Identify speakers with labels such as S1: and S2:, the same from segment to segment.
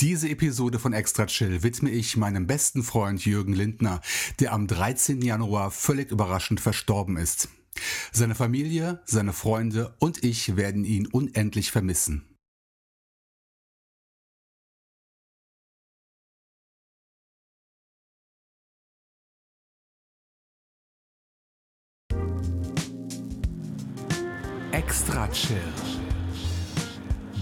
S1: Diese Episode von Extra Chill widme ich meinem besten Freund Jürgen Lindner, der am 13. Januar völlig überraschend verstorben ist. Seine Familie, seine Freunde und ich werden ihn unendlich vermissen. Extra Chill.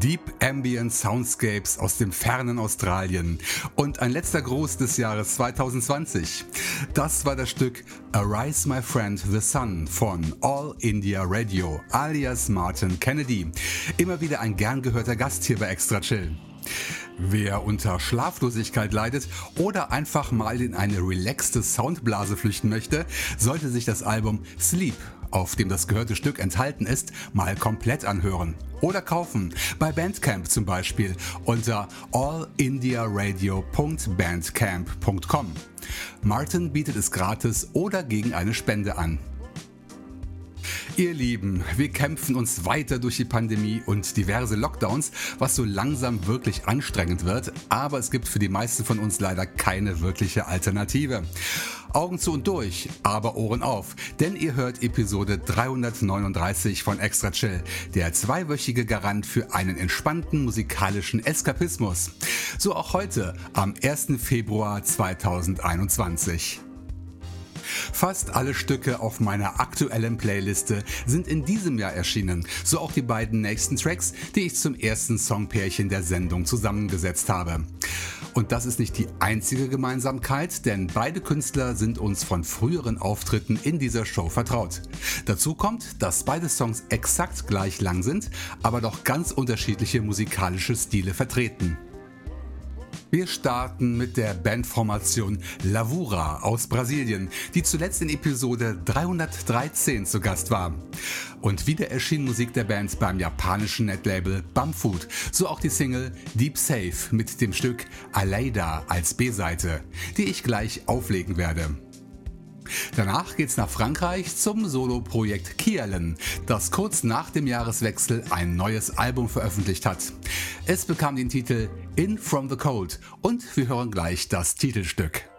S1: Deep Ambient Soundscapes aus dem fernen Australien. Und ein letzter Gruß des Jahres 2020. Das war das Stück Arise My Friend the Sun von All India Radio alias Martin Kennedy. Immer wieder ein gern gehörter Gast hier bei Extra Chill. Wer unter Schlaflosigkeit leidet oder einfach mal in eine relaxte Soundblase flüchten möchte, sollte sich das Album Sleep auf dem das gehörte Stück enthalten ist, mal komplett anhören. Oder kaufen, bei Bandcamp zum Beispiel unter allindiaradio.bandcamp.com. Martin bietet es gratis oder gegen eine Spende an. Ihr Lieben, wir kämpfen uns weiter durch die Pandemie und diverse Lockdowns, was so langsam wirklich anstrengend wird, aber es gibt für die meisten von uns leider keine wirkliche Alternative. Augen zu und durch, aber Ohren auf, denn ihr hört Episode 339 von Extra Chill, der zweiwöchige Garant für einen entspannten musikalischen Eskapismus. So auch heute am 1. Februar 2021. Fast alle Stücke auf meiner aktuellen Playliste sind in diesem Jahr erschienen, so auch die beiden nächsten Tracks, die ich zum ersten Songpärchen der Sendung zusammengesetzt habe. Und das ist nicht die einzige Gemeinsamkeit, denn beide Künstler sind uns von früheren Auftritten in dieser Show vertraut. Dazu kommt, dass beide Songs exakt gleich lang sind, aber doch ganz unterschiedliche musikalische Stile vertreten. Wir starten mit der Bandformation Lavura aus Brasilien, die zuletzt in Episode 313 zu Gast war. Und wieder erschien Musik der Band beim japanischen Netlabel Bumfood, so auch die Single Deep Safe mit dem Stück Aleida als B-Seite, die ich gleich auflegen werde. Danach geht's nach Frankreich zum Soloprojekt Kielen, das kurz nach dem Jahreswechsel ein neues Album veröffentlicht hat. Es bekam den Titel In From the Cold und wir hören gleich das Titelstück.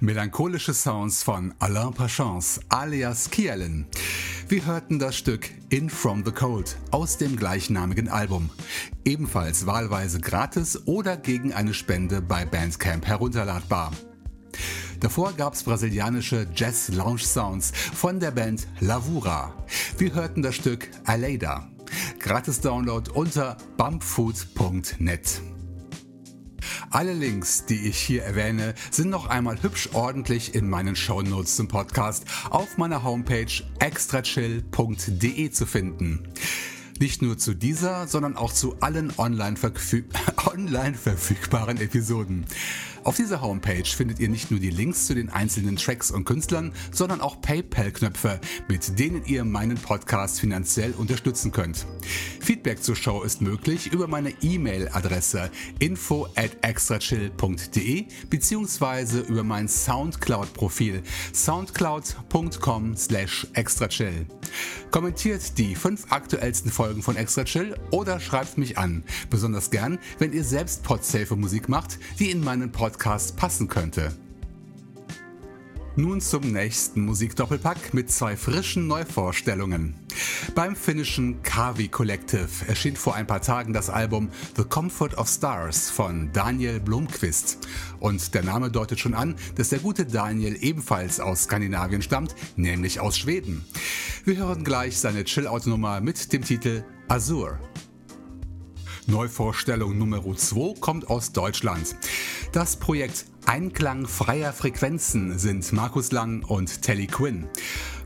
S1: Melancholische Sounds von Alain Pachance alias Kielen. Wir hörten das Stück In From the Cold aus dem gleichnamigen Album. Ebenfalls wahlweise gratis oder gegen eine Spende bei Bandcamp herunterladbar. Davor gab es brasilianische Jazz-Lounge-Sounds von der Band Lavura. Wir hörten das Stück Aleida. Gratis Download unter bumpfood.net. Alle Links, die ich hier erwähne, sind noch einmal hübsch ordentlich in meinen Shownotes zum Podcast auf meiner Homepage extrachill.de zu finden. Nicht nur zu dieser, sondern auch zu allen online, verfüg online verfügbaren Episoden. Auf dieser Homepage findet ihr nicht nur die Links zu den einzelnen Tracks und Künstlern, sondern auch PayPal-Knöpfe, mit denen ihr meinen Podcast finanziell unterstützen könnt. Feedback zur Show ist möglich über meine E-Mail-Adresse info at extrachill.de beziehungsweise über mein Soundcloud-Profil soundcloud.com slash extrachill. Kommentiert die fünf aktuellsten Folgen von Extra Chill oder schreibt mich an. Besonders gern, wenn ihr selbst podsafe Musik macht, die in meinen Podcast passen könnte. Nun zum nächsten Musikdoppelpack mit zwei frischen Neuvorstellungen. Beim finnischen Kavi Collective erschien vor ein paar Tagen das Album The Comfort of Stars von Daniel Blomqvist. Und der Name deutet schon an, dass der gute Daniel ebenfalls aus Skandinavien stammt, nämlich aus Schweden. Wir hören gleich seine Chill-Out-Nummer mit dem Titel Azur. Neuvorstellung Nummer 2 kommt aus Deutschland. Das Projekt Einklang freier Frequenzen sind Markus Lang und Telly Quinn.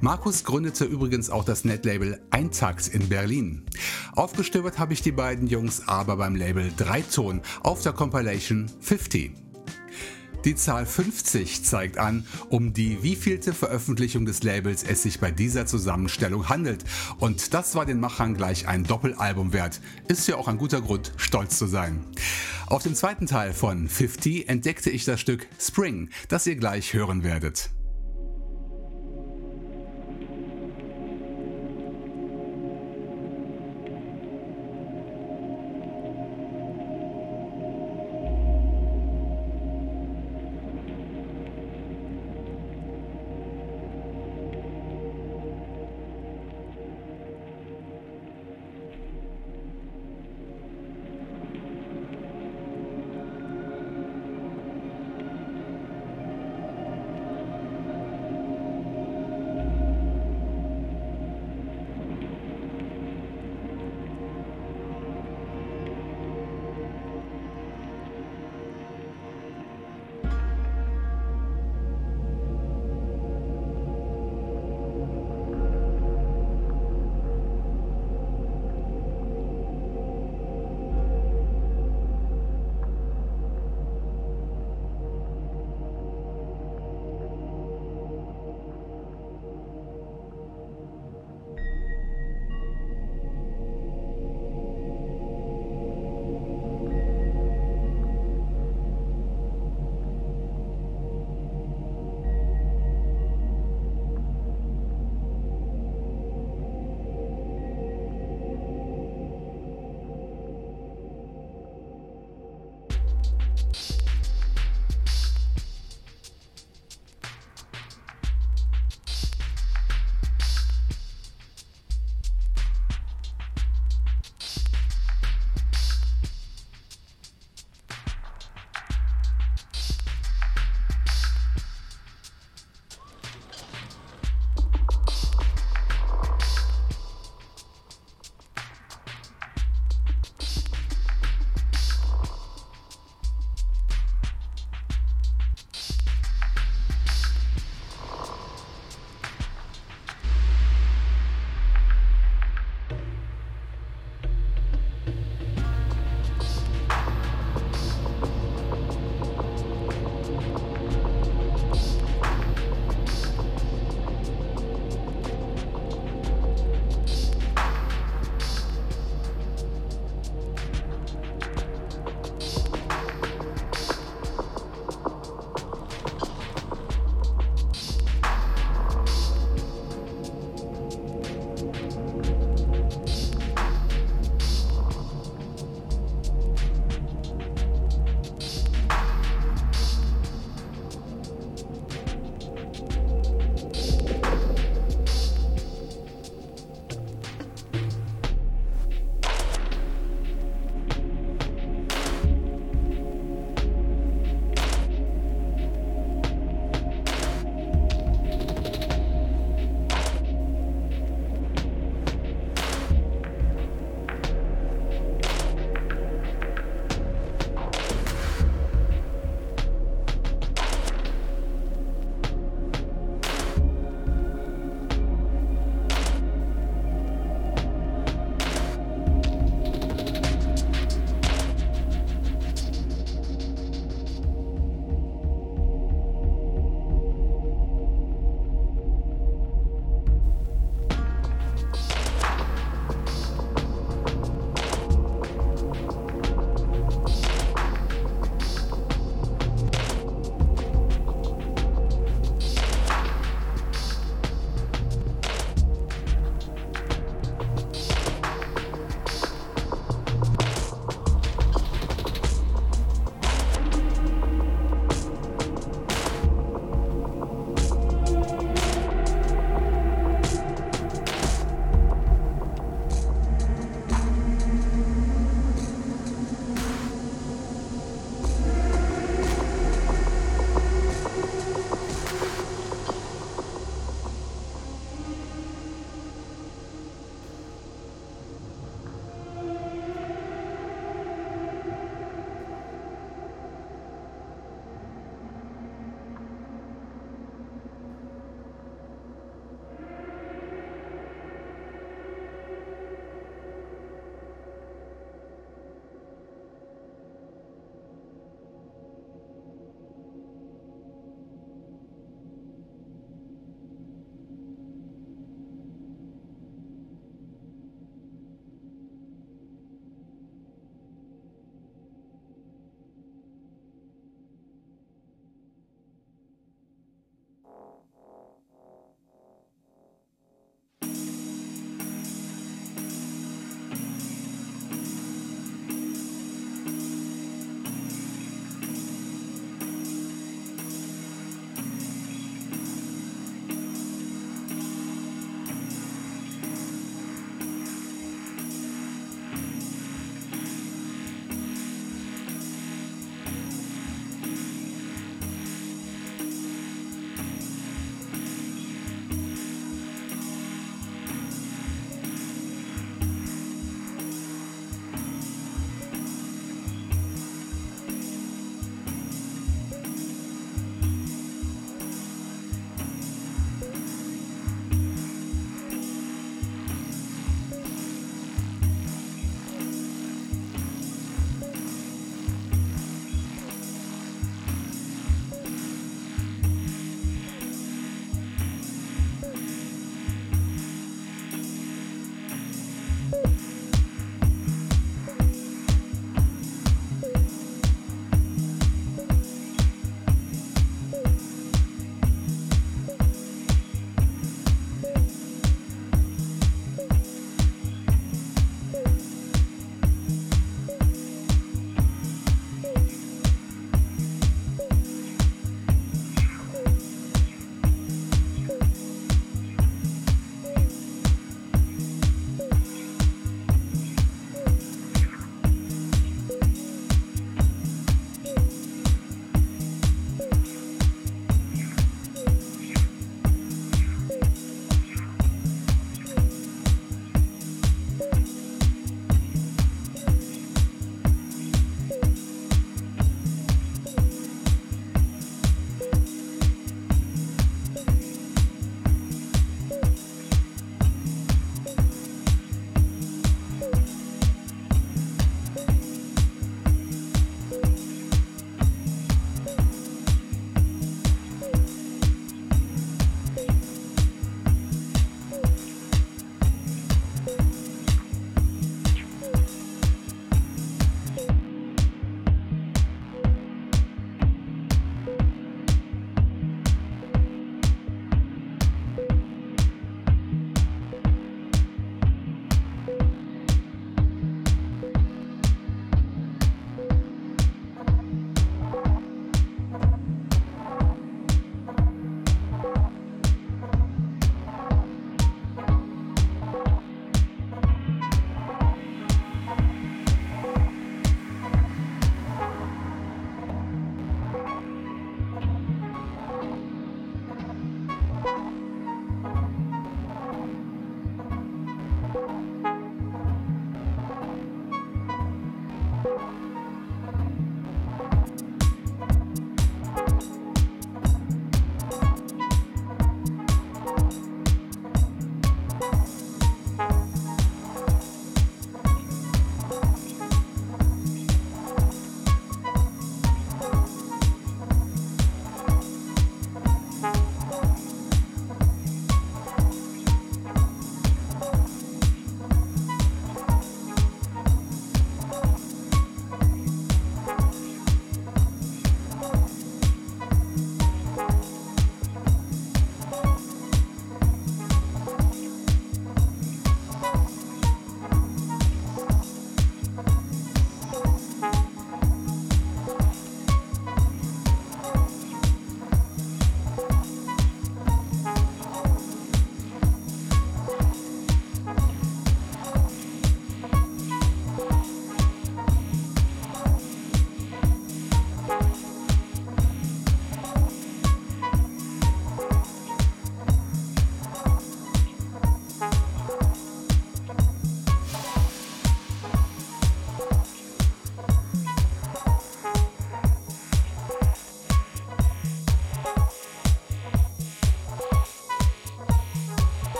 S1: Markus gründete übrigens auch das Netlabel Eintakt in Berlin. Aufgestöbert habe ich die beiden Jungs aber beim Label Dreiton auf der Compilation 50. Die Zahl 50 zeigt an, um die wievielte Veröffentlichung des Labels es sich bei dieser Zusammenstellung handelt. Und das war den Machern gleich ein Doppelalbum wert. Ist ja auch ein guter Grund, stolz zu sein. Auf dem zweiten Teil von 50 entdeckte ich das Stück Spring, das ihr gleich hören werdet.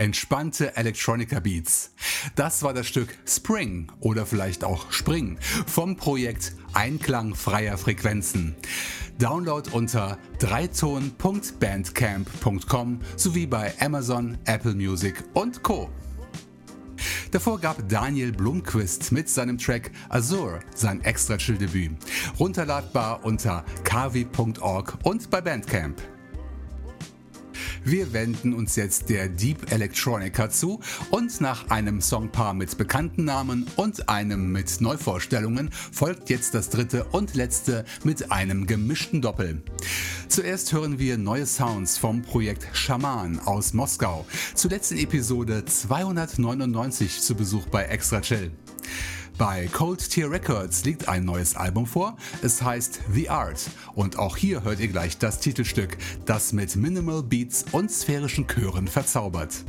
S1: Entspannte Electronica Beats. Das war das Stück Spring oder vielleicht auch Spring vom Projekt Einklang freier Frequenzen. Download unter dreiton.bandcamp.com sowie bei Amazon, Apple Music und Co. Davor gab Daniel Blumquist mit seinem Track Azure sein extra Chill-Debüt. Runterladbar unter kavi.org und bei Bandcamp. Wir wenden uns jetzt der Deep Electronica zu und nach einem Songpaar mit bekannten Namen und einem mit Neuvorstellungen folgt jetzt das dritte und letzte mit einem gemischten Doppel. Zuerst hören wir neue Sounds vom Projekt Shaman aus Moskau, zuletzt in Episode 299 zu Besuch bei Extra Chill. Bei Cold Tier Records liegt ein neues Album vor. Es heißt The Art. Und auch hier hört ihr gleich das Titelstück, das mit Minimal Beats und sphärischen Chören verzaubert.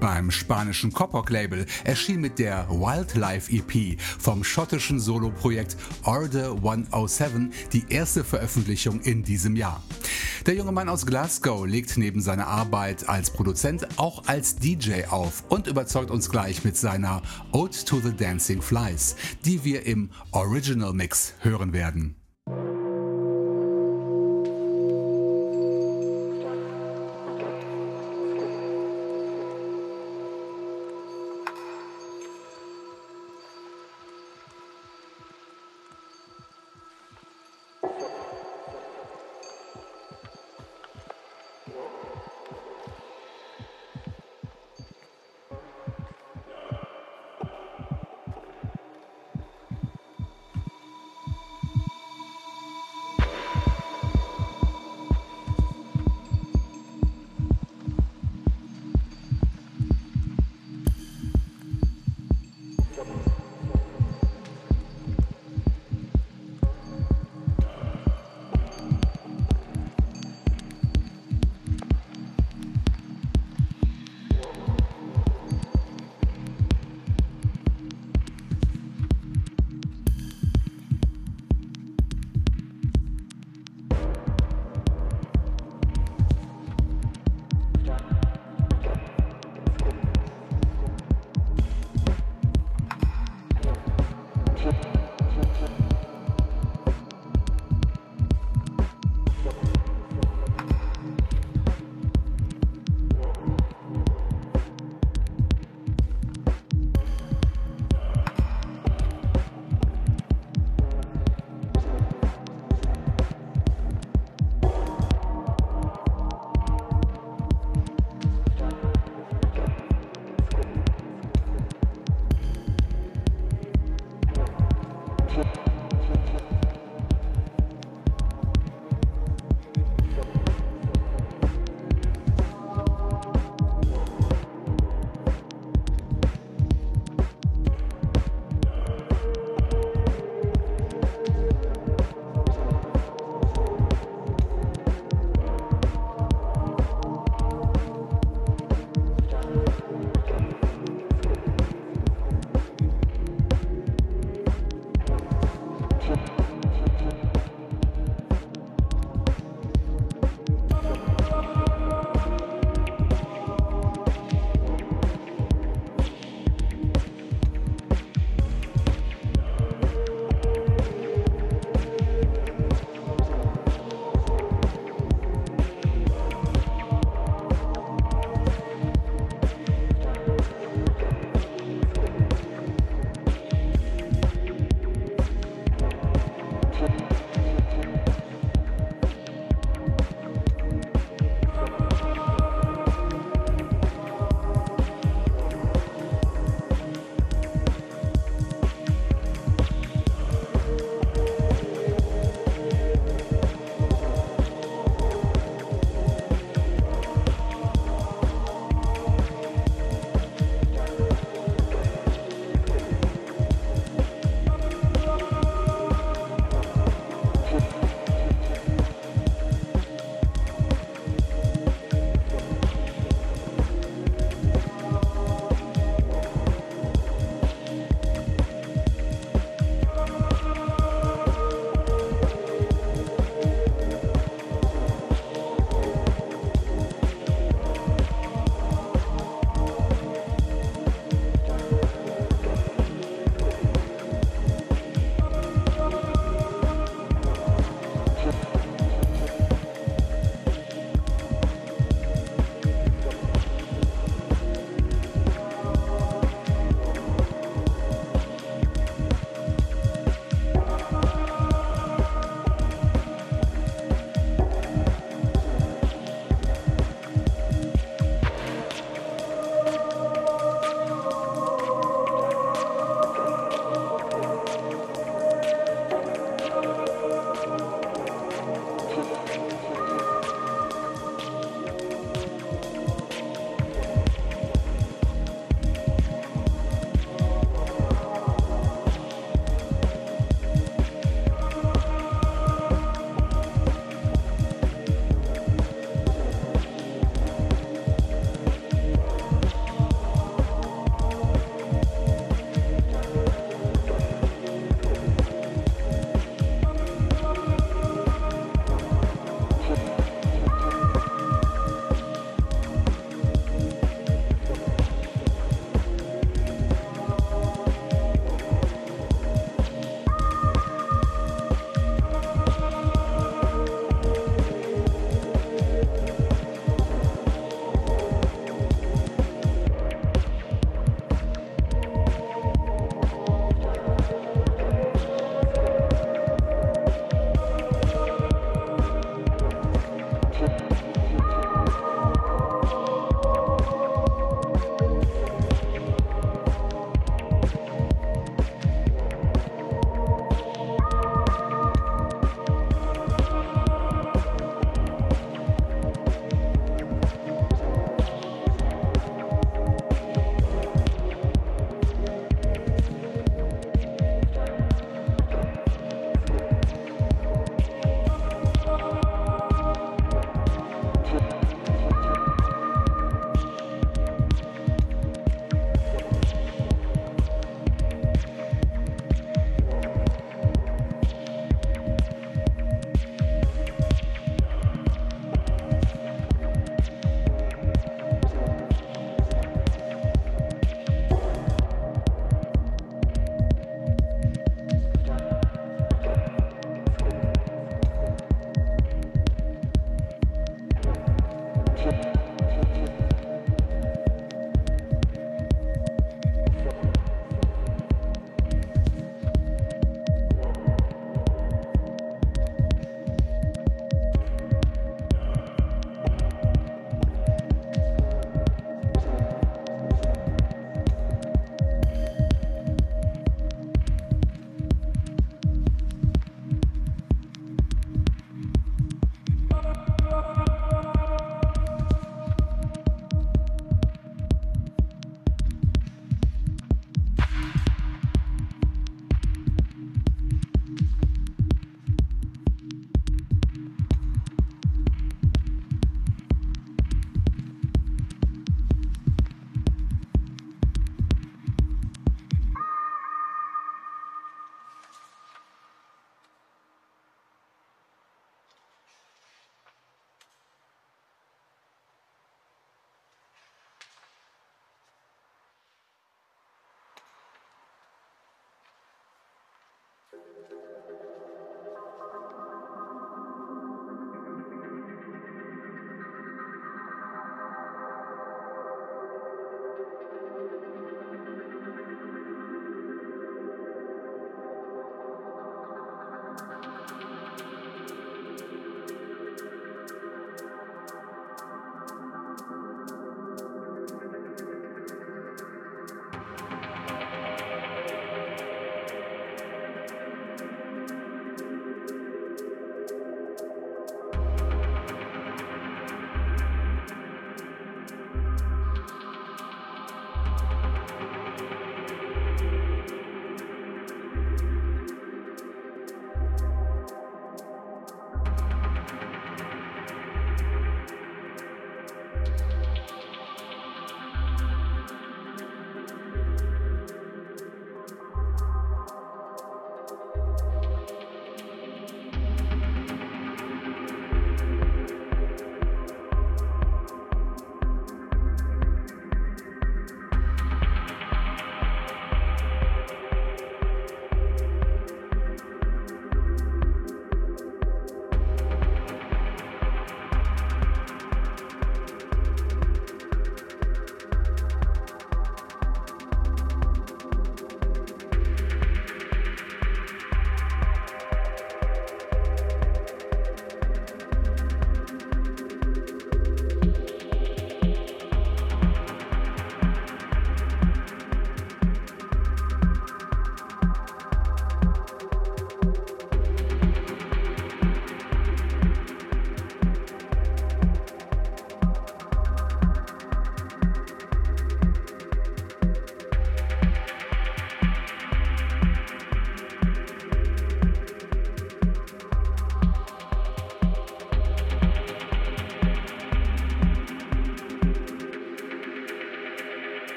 S1: Beim spanischen Coppock Label erschien mit der Wildlife EP vom schottischen Soloprojekt Order 107 die erste Veröffentlichung in diesem Jahr. Der junge Mann aus Glasgow legt neben seiner Arbeit als Produzent auch als DJ auf und überzeugt uns gleich mit seiner Ode to the Dancing Flies, die wir im Original Mix hören werden.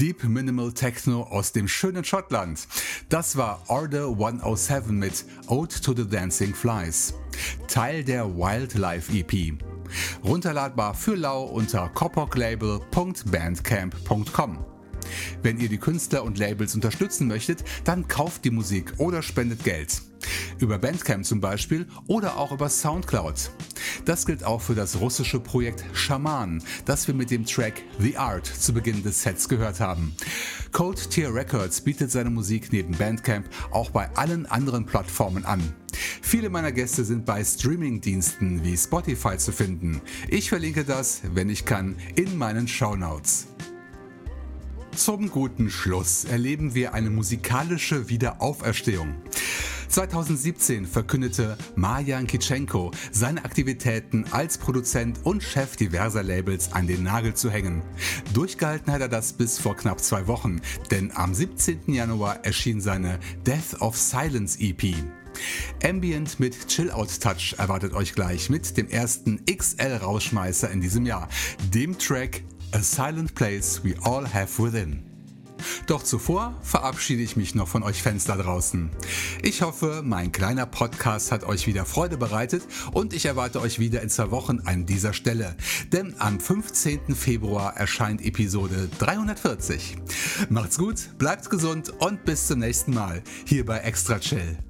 S1: Deep Minimal Techno aus dem schönen Schottland. Das war Order 107 mit Ode to the Dancing Flies. Teil der Wildlife EP. Runterladbar für lau unter copoclabel.bandcamp.com. Wenn ihr die Künstler und Labels unterstützen möchtet, dann kauft die Musik oder spendet Geld. Über Bandcamp zum Beispiel oder auch über Soundcloud. Das gilt auch für das russische Projekt Shaman, das wir mit dem Track The Art zu Beginn des Sets gehört haben. Cold Tier Records bietet seine Musik neben Bandcamp auch bei allen anderen Plattformen an. Viele meiner Gäste sind bei Streamingdiensten wie Spotify zu finden. Ich verlinke das, wenn ich kann, in meinen Shownotes. Zum guten Schluss erleben wir eine musikalische Wiederauferstehung. 2017 verkündete Marjan Kitschenko, seine Aktivitäten als Produzent und Chef diverser Labels an den Nagel zu hängen. Durchgehalten hat er das bis vor knapp zwei Wochen, denn am 17. Januar erschien seine Death of Silence EP. Ambient mit Chill-Out-Touch erwartet euch gleich mit dem ersten XL-Rausschmeißer in diesem Jahr, dem Track A Silent Place We All Have Within. Doch zuvor verabschiede ich mich noch von euch Fans da draußen. Ich hoffe, mein kleiner Podcast hat euch wieder Freude bereitet und ich erwarte euch wieder in zwei Wochen an dieser Stelle. Denn am 15. Februar erscheint Episode 340. Macht's gut, bleibt gesund und bis zum nächsten Mal hier bei Extra Chill.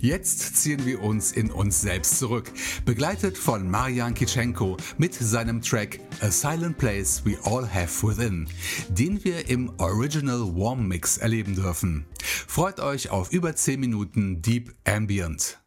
S1: Jetzt ziehen wir uns in uns selbst zurück, begleitet von Marian Kitschenko mit seinem Track A Silent Place We All Have Within, den wir im Original Warm Mix erleben dürfen. Freut euch auf über 10 Minuten Deep Ambient.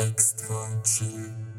S2: Extra chill.